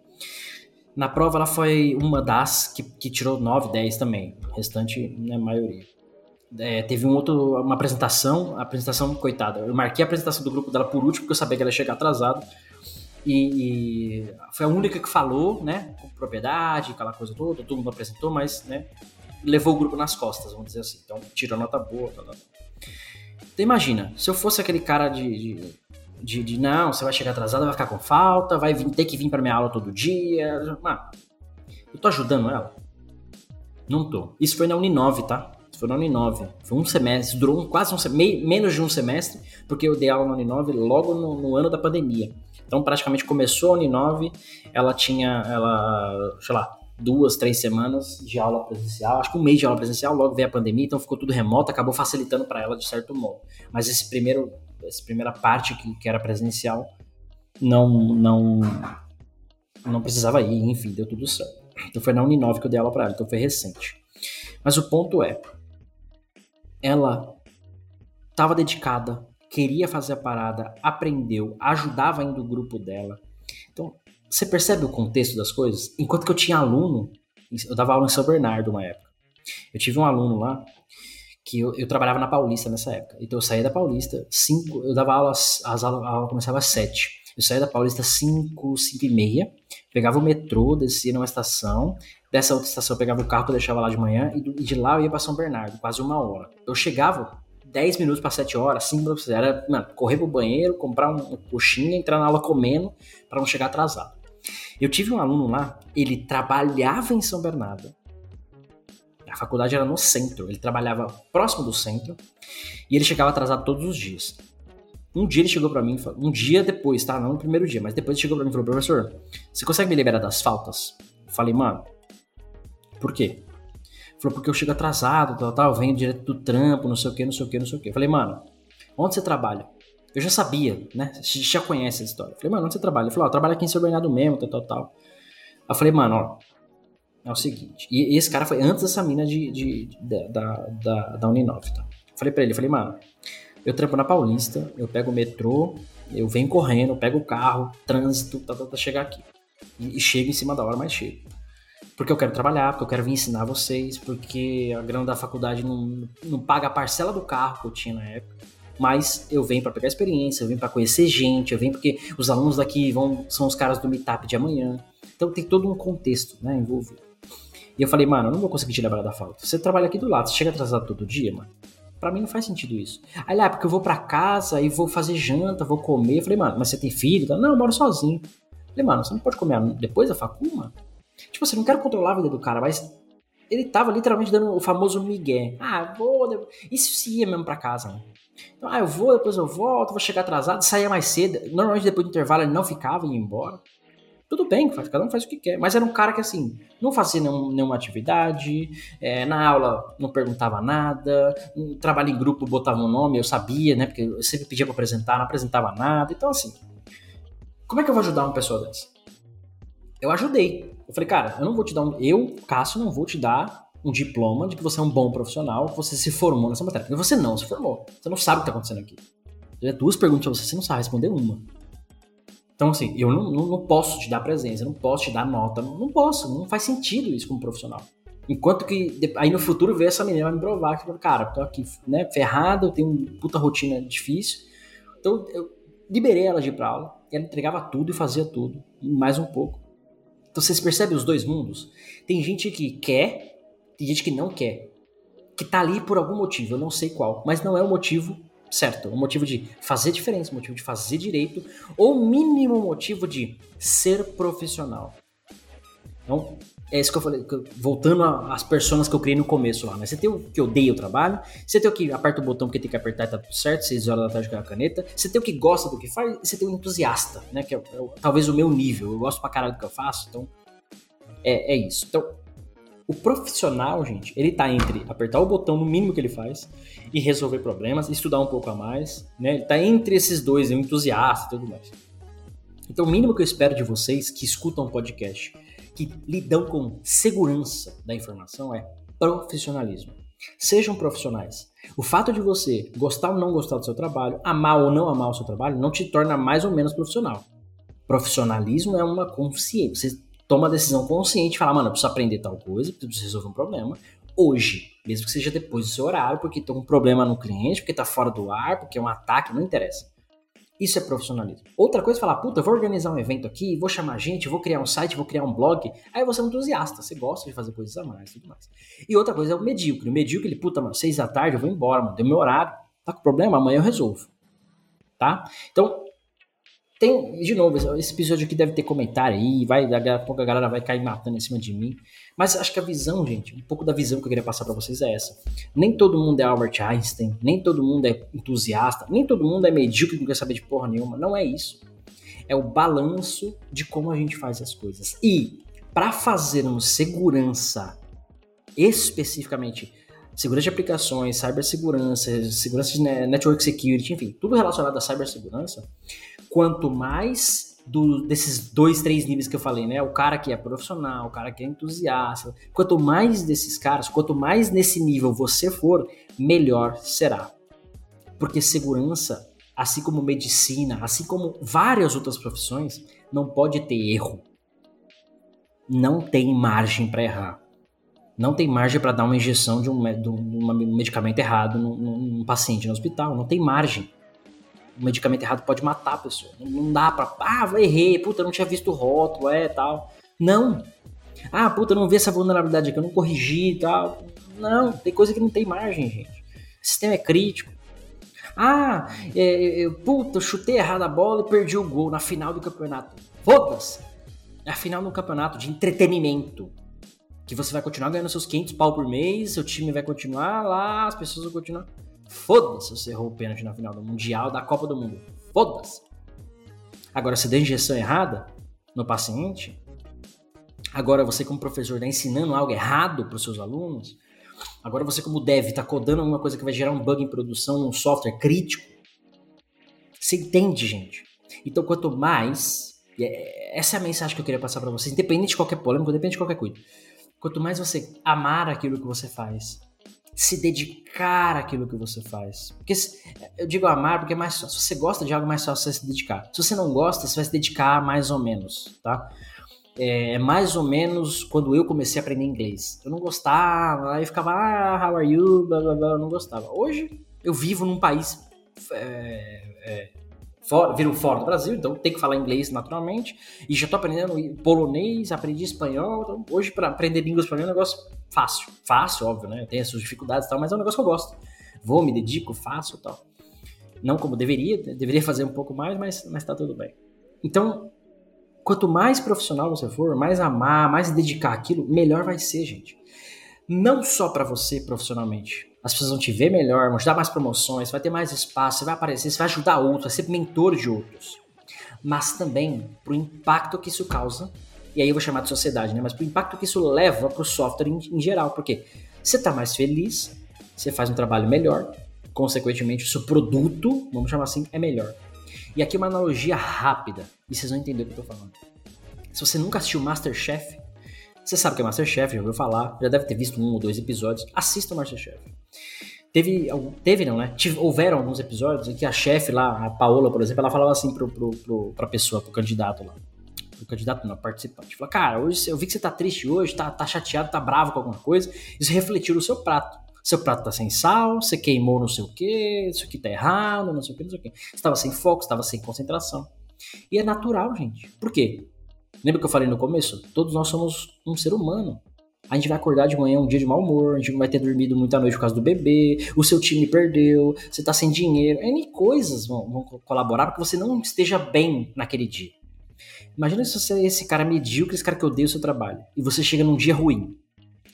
Na prova, ela foi uma das que, que tirou 9, 10 também. O restante, né, maioria. É, teve um outro, uma apresentação, a apresentação, coitada, eu marquei a apresentação do grupo dela por último, porque eu sabia que ela ia chegar atrasada. E, e, foi a única que falou, né, com propriedade, aquela coisa toda, todo mundo apresentou, mas, né, levou o grupo nas costas, vamos dizer assim. Então, tirou nota boa, tal, tal. Então, imagina, se eu fosse aquele cara de, de, de, de não, você vai chegar atrasado, vai ficar com falta, vai vir, ter que vir para minha aula todo dia. Mano, eu tô ajudando ela? Não tô. Isso foi na Uninove, tá? Isso foi na Uninove. Foi um semestre, durou quase um semestre, menos de um semestre, porque eu dei aula na Uninove logo no, no ano da pandemia. Então, praticamente começou a Uninove, ela tinha, ela, sei lá, duas, três semanas de aula presencial, acho que um mês de aula presencial, logo veio a pandemia, então ficou tudo remoto, acabou facilitando para ela de certo modo. Mas esse primeiro, essa primeira parte que, que era presencial, não, não, não precisava ir, enfim, deu tudo certo. Então foi na Uninove que eu dei aula para ela, então foi recente. Mas o ponto é, ela estava dedicada, queria fazer a parada, aprendeu, ajudava ainda o grupo dela. Então, você percebe o contexto das coisas? Enquanto que eu tinha aluno, eu dava aula em São Bernardo uma época. Eu tive um aluno lá que eu, eu trabalhava na Paulista nessa época. Então eu saía da Paulista, cinco, eu dava aulas, as aulas, a aula começava às sete. Eu saía da Paulista 5, 5 e meia, Pegava o metrô, descia numa estação, dessa outra estação eu pegava o carro que eu deixava lá de manhã, e de lá eu ia pra São Bernardo, quase uma hora. Eu chegava 10 minutos para 7 horas, 5 minutos, era, mano, correr pro banheiro, comprar uma coxinha, entrar na aula comendo, para não chegar atrasado. Eu tive um aluno lá, ele trabalhava em São Bernardo, a faculdade era no centro, ele trabalhava próximo do centro e ele chegava atrasado todos os dias. Um dia ele chegou para mim, um dia depois, tá? Não no primeiro dia, mas depois ele chegou para mim e falou: professor, você consegue me liberar das faltas? Eu falei, mano, por quê? Falou, porque eu chego atrasado, tal, tal, venho direto do trampo, não sei o que, não sei o que, não sei o que. Eu falei, mano, onde você trabalha? Eu já sabia, né? Já conhece essa história. Eu falei, mano, onde você trabalha? Ele falou, ó, eu trabalho aqui em São Bernardo mesmo, tal, tal, tal. Eu falei, mano, ó, é o seguinte. E, esse cara foi antes dessa mina de, de, de da, da, da Uninove, tá? Falei pra ele, falei, mano, eu trampo na Paulista, eu pego o metrô, eu venho correndo, eu pego o carro, trânsito, tá, tá, tá, chegar aqui. E, e chego em cima da hora, mas chego. Porque eu quero trabalhar, porque eu quero vir ensinar vocês, porque a grana da faculdade não, não paga a parcela do carro que eu tinha na época. Mas eu venho para pegar experiência, eu venho para conhecer gente, eu venho porque os alunos daqui vão são os caras do meetup de amanhã. Então tem todo um contexto né, envolvido. E eu falei, mano, eu não vou conseguir te lembrar da falta. Você trabalha aqui do lado, você chega atrasado todo dia, mano. Pra mim não faz sentido isso. Aí lá, ah, porque eu vou pra casa e vou fazer janta, vou comer. Eu falei, mano, mas você tem filho? Não, eu moro sozinho. Eu falei, mano, você não pode comer depois da facul, mano? Tipo assim, não quero controlar a vida do cara, mas ele tava literalmente dando o famoso migué. Ah, vou. Isso se ia mesmo pra casa, né? Então, ah, eu vou, depois eu volto, vou chegar atrasado, saía mais cedo. Normalmente depois do intervalo ele não ficava e ia embora. Tudo bem, cada um faz o que quer. Mas era um cara que, assim, não fazia nenhum, nenhuma atividade, é, na aula não perguntava nada, no trabalho em grupo botava um nome, eu sabia, né? Porque eu sempre pedia pra apresentar, não apresentava nada. Então, assim, como é que eu vou ajudar uma pessoa dessa? Eu ajudei. Eu falei, cara, eu não vou te dar um. Eu, Cássio, não vou te dar um diploma de que você é um bom profissional, que você se formou nessa matéria. Porque você não se formou. Você não sabe o que está acontecendo aqui. Eu duas perguntas pra você, você não sabe responder uma. Então, assim, eu não, não, não, posso te dar presença, não posso te dar nota, não, posso, não faz sentido isso como profissional. Enquanto que aí no futuro ver essa menina vai me provar que, cara, tô aqui, né, ferrado, eu tenho uma puta rotina difícil. Então, eu liberei ela de ir pra aula, ela entregava tudo e fazia tudo, e mais um pouco. Então, vocês percebem os dois mundos? Tem gente que quer, tem gente que não quer. Que tá ali por algum motivo, eu não sei qual, mas não é o motivo certo, o motivo de fazer diferença, o motivo de fazer direito, ou mínimo motivo de ser profissional. Então, é isso que eu falei, voltando às pessoas que eu criei no começo lá, né? Você tem o que odeia o trabalho, você tem o que aperta o botão porque tem que apertar e tá tudo certo, 6 horas da tarde com a caneta, você tem o que gosta do que faz, e você tem o entusiasta, né? Que é, é talvez o meu nível, eu gosto pra caralho do que eu faço, então é, é isso. Então, o profissional, gente, ele tá entre apertar o botão no mínimo que ele faz e resolver problemas, estudar um pouco a mais, né? Ele tá entre esses dois, o entusiasta e tudo mais. Então, o mínimo que eu espero de vocês que escutam um podcast, que lidam com segurança da informação é profissionalismo. Sejam profissionais. O fato de você gostar ou não gostar do seu trabalho, amar ou não amar o seu trabalho, não te torna mais ou menos profissional. Profissionalismo é uma consciência. Você toma a decisão consciente e fala, mano, eu preciso aprender tal coisa, preciso resolver um problema hoje, mesmo que seja depois do seu horário, porque tem um problema no cliente, porque tá fora do ar, porque é um ataque, não interessa. Isso é profissionalismo. Outra coisa é falar, puta, vou organizar um evento aqui, vou chamar gente, vou criar um site, vou criar um blog. Aí você é um entusiasta, você gosta de fazer coisas a mais e tudo mais. E outra coisa é o medíocre. O medíocre, ele, puta, mano, seis da tarde eu vou embora, mano, deu meu horário, tá com problema, amanhã eu resolvo. Tá? Então, tem, de novo, esse episódio aqui deve ter comentário aí, vai, daqui a pouco a galera vai cair matando em cima de mim. Mas acho que a visão, gente, um pouco da visão que eu queria passar para vocês é essa. Nem todo mundo é Albert Einstein, nem todo mundo é entusiasta, nem todo mundo é medíocre que não quer saber de porra nenhuma. Não é isso. É o balanço de como a gente faz as coisas. E para fazermos segurança, especificamente segurança de aplicações, cibersegurança, segurança de network security, enfim, tudo relacionado à cibersegurança, quanto mais do, desses dois, três níveis que eu falei, né? O cara que é profissional, o cara que é entusiasta, quanto mais desses caras, quanto mais nesse nível você for, melhor será. Porque segurança, assim como medicina, assim como várias outras profissões, não pode ter erro. Não tem margem para errar. Não tem margem para dar uma injeção de um, de um medicamento errado num, num paciente no hospital. Não tem margem. O medicamento errado pode matar a pessoa. Não dá pra. Ah, errei, puta, não tinha visto o rótulo, é tal. Não. Ah, puta, não vi essa vulnerabilidade aqui, eu não corrigi e tal. Não, tem coisa que não tem margem, gente. O sistema é crítico. Ah, é, é, puta, eu chutei errado a bola e perdi o gol na final do campeonato. Foda-se! É a final do campeonato de entretenimento. Que você vai continuar ganhando seus 500 pau por mês, seu time vai continuar lá, as pessoas vão continuar. Foda-se você errou o pênalti na final do Mundial, da Copa do Mundo. Foda-se! Agora, se deu injeção errada no paciente, agora você, como professor, está ensinando algo errado para os seus alunos, Agora você, como dev, está codando alguma coisa que vai gerar um bug em produção num software crítico. Você entende, gente? Então, quanto mais. É, essa é a mensagem que eu queria passar para vocês, independente de qualquer polêmica, independente de qualquer coisa. Quanto mais você amar aquilo que você faz, se dedicar àquilo que você faz. Porque eu digo amar porque é mais fácil. Se você gosta de algo, é mais fácil você se dedicar. Se você não gosta, você vai se dedicar mais ou menos, tá? é, mais ou menos quando eu comecei a aprender inglês. Eu não gostava, aí ficava, ah, how are you, blá blá blá, eu não gostava. Hoje eu vivo num país é, é, viro fora do Brasil, então tem que falar inglês naturalmente, e já tô aprendendo polonês, aprendi espanhol, então hoje para aprender línguas para mim é um negócio fácil, fácil, óbvio, né? Tem as suas dificuldades e tal, mas é um negócio que eu gosto. Vou, me dedico, faço e tal. Não como deveria, deveria fazer um pouco mais, mas, mas tá tudo bem. Então, Quanto mais profissional você for, mais amar, mais dedicar aquilo, melhor vai ser, gente. Não só para você profissionalmente. As pessoas vão te ver melhor, vão te dar mais promoções, vai ter mais espaço, você vai aparecer, você vai ajudar outros, vai ser mentor de outros. Mas também pro impacto que isso causa, e aí eu vou chamar de sociedade, né? Mas pro impacto que isso leva pro software em, em geral. Porque você tá mais feliz, você faz um trabalho melhor, consequentemente o seu produto, vamos chamar assim, é melhor. E aqui uma analogia rápida, e vocês vão entender o que eu tô falando. Se você nunca assistiu Masterchef, você sabe que é Masterchef, já ouviu falar, já deve ter visto um ou dois episódios, assista o Masterchef. Teve, teve não, né? Tive, houveram alguns episódios em que a chefe lá, a Paola, por exemplo, ela falava assim pro, pro, pro, pra pessoa, pro candidato lá. Pro candidato não, participante. Falou, cara, hoje eu vi que você tá triste hoje, tá, tá chateado, tá bravo com alguma coisa. Isso refletiu no seu prato. Seu prato tá sem sal, você queimou não sei o que, isso aqui tá errado, não sei o que, não sei o que. Você estava sem foco, estava sem concentração. E é natural, gente. Por quê? Lembra que eu falei no começo? Todos nós somos um ser humano. A gente vai acordar de manhã um dia de mau humor, a gente não vai ter dormido muita noite por causa do bebê, o seu time perdeu, você tá sem dinheiro. N coisas vão, vão colaborar para que você não esteja bem naquele dia. Imagina se você é esse cara medíocre, esse cara que odeia o seu trabalho, e você chega num dia ruim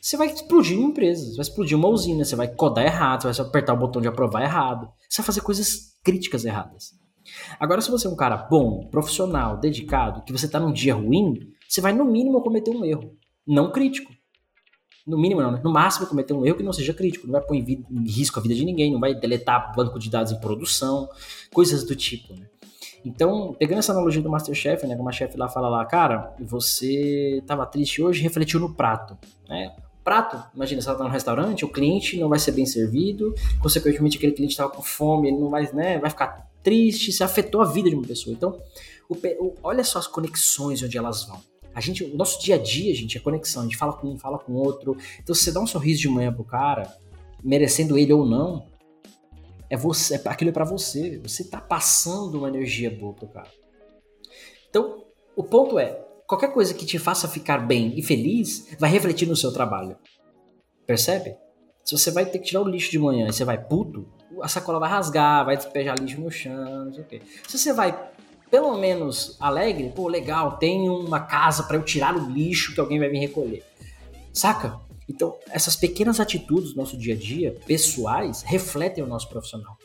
você vai explodir uma empresa, você vai explodir uma usina, você vai codar errado, você vai apertar o botão de aprovar errado, você vai fazer coisas críticas erradas. Agora, se você é um cara bom, profissional, dedicado, que você tá num dia ruim, você vai no mínimo cometer um erro, não crítico. No mínimo não, né? No máximo cometer um erro que não seja crítico, não vai pôr em, em risco a vida de ninguém, não vai deletar banco de dados em produção, coisas do tipo, né? Então, pegando essa analogia do Masterchef, né, como a chefe lá fala lá, cara, você tava triste hoje, refletiu no prato, né? prato. Imagina, você está no restaurante, o cliente não vai ser bem servido, consequentemente aquele cliente estava com fome, ele não vai, né, vai ficar triste, se afetou a vida de uma pessoa. Então, o, o, olha só as conexões onde elas vão. A gente, o nosso dia a dia, gente, é conexão. A gente fala com um, fala com outro. Então, se você dá um sorriso de manhã pro cara, merecendo ele ou não, é você, é, aquilo é para você. Você tá passando uma energia boa pro cara. Então, o ponto é, qualquer coisa que te faça ficar bem e feliz vai refletir no seu trabalho. Percebe? Se você vai ter que tirar o lixo de manhã e você vai puto, a sacola vai rasgar, vai despejar lixo no chão, não sei o quê. Se você vai pelo menos alegre, pô, legal, tem uma casa para eu tirar o lixo que alguém vai vir recolher. Saca? Então, essas pequenas atitudes do nosso dia a dia, pessoais, refletem o nosso profissional.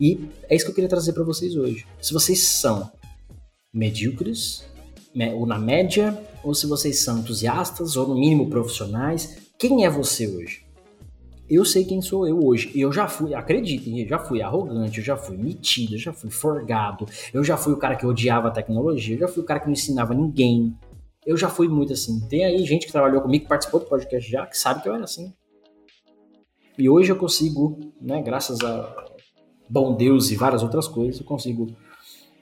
E é isso que eu queria trazer para vocês hoje. Se vocês são medíocres, ou na média, ou se vocês são entusiastas, ou no mínimo profissionais. Quem é você hoje? Eu sei quem sou eu hoje. Eu já fui, acreditem, eu já fui arrogante, eu já fui metido, eu já fui forgado, eu já fui o cara que odiava a tecnologia, eu já fui o cara que não ensinava ninguém. Eu já fui muito assim. Tem aí gente que trabalhou comigo, que participou do podcast já, que sabe que eu era assim. E hoje eu consigo, né, graças a bom Deus e várias outras coisas, eu consigo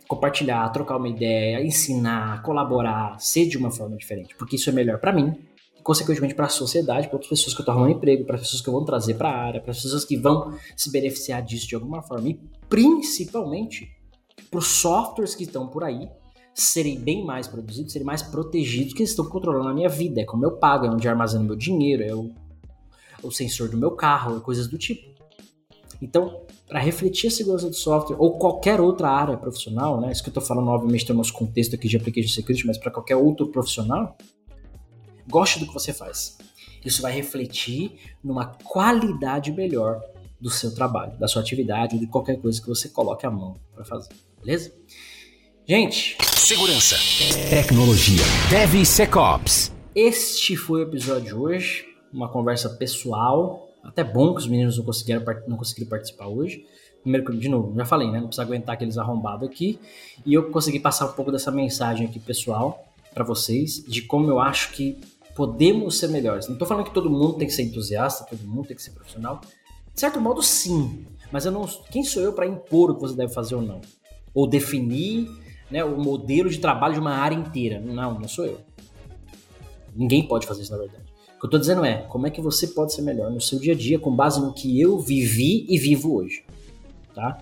compartilhar, trocar uma ideia, ensinar, colaborar, ser de uma forma diferente, porque isso é melhor para mim, consequentemente para a sociedade, para outras pessoas que eu tô arrumando emprego, para pessoas que eu vou trazer para a área, para pessoas que vão se beneficiar disso de alguma forma e principalmente para os softwares que estão por aí serem bem mais produzidos, serem mais protegidos, que eles estão controlando a minha vida. É como eu pago, é onde eu armazeno meu dinheiro, é o, o sensor do meu carro, é coisas do tipo. Então, para refletir a segurança do software ou qualquer outra área profissional, né? Isso que eu estou falando, obviamente, tem o nosso contexto aqui de application security, mas para qualquer outro profissional, goste do que você faz. Isso vai refletir numa qualidade melhor do seu trabalho, da sua atividade ou de qualquer coisa que você coloque a mão para fazer, beleza? Gente, segurança, tecnologia, DevSecOps. Este foi o episódio de hoje, uma conversa pessoal, até bom que os meninos não conseguiram, não conseguiram participar hoje. Primeiro que, de novo, já falei, né? Não precisa aguentar aqueles arrombados aqui. E eu consegui passar um pouco dessa mensagem aqui pessoal para vocês, de como eu acho que podemos ser melhores. Não tô falando que todo mundo tem que ser entusiasta, todo mundo tem que ser profissional. De certo modo, sim. Mas eu não, quem sou eu para impor o que você deve fazer ou não? Ou definir né, o modelo de trabalho de uma área inteira. Não, não sou eu. Ninguém pode fazer isso, na verdade. O que eu estou dizendo é, como é que você pode ser melhor no seu dia a dia com base no que eu vivi e vivo hoje. Tá?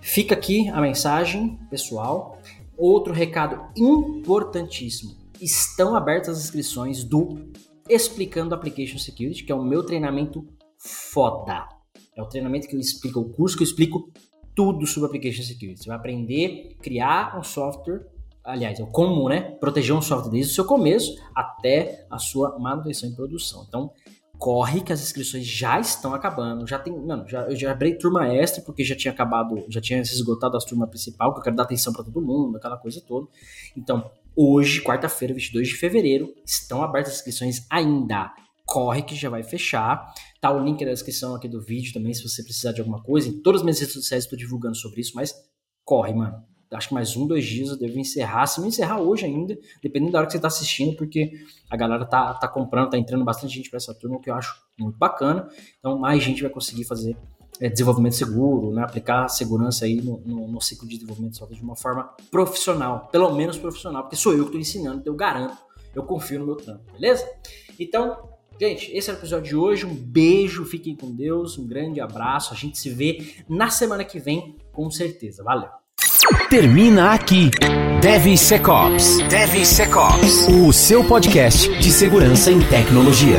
Fica aqui a mensagem pessoal. Outro recado importantíssimo. Estão abertas as inscrições do Explicando Application Security, que é o meu treinamento foda. É o treinamento que eu explico, o curso que eu explico tudo sobre Application Security. Você vai aprender a criar um software, aliás, é como, né? Proteger um software desde o seu começo até a sua manutenção e produção. Então, corre que as inscrições já estão acabando. Já tem, mano, já, eu já abri turma extra porque já tinha acabado, já tinha se esgotado as turmas principal, que eu quero dar atenção para todo mundo, aquela coisa toda. Então, hoje, quarta-feira, 22 de fevereiro, estão abertas as inscrições ainda. Corre que já vai fechar. Tá o link na descrição aqui do vídeo também, se você precisar de alguma coisa. Em todas as minhas redes sociais estou divulgando sobre isso, mas corre, mano. Acho que mais um, dois dias eu devo encerrar. Se não encerrar hoje ainda, dependendo da hora que você está assistindo, porque a galera tá, tá comprando, tá entrando bastante gente para essa turma, o que eu acho muito bacana. Então, mais gente vai conseguir fazer é, desenvolvimento seguro, né? aplicar segurança aí no, no, no ciclo de desenvolvimento de software de uma forma profissional, pelo menos profissional, porque sou eu que estou ensinando, então eu garanto, eu confio no meu trampo, beleza? Então, Gente, esse é o episódio de hoje. Um beijo, fiquem com Deus, um grande abraço. A gente se vê na semana que vem, com certeza. Valeu. Termina aqui. DevSecOps. DevSecOps. O seu podcast de segurança em tecnologia.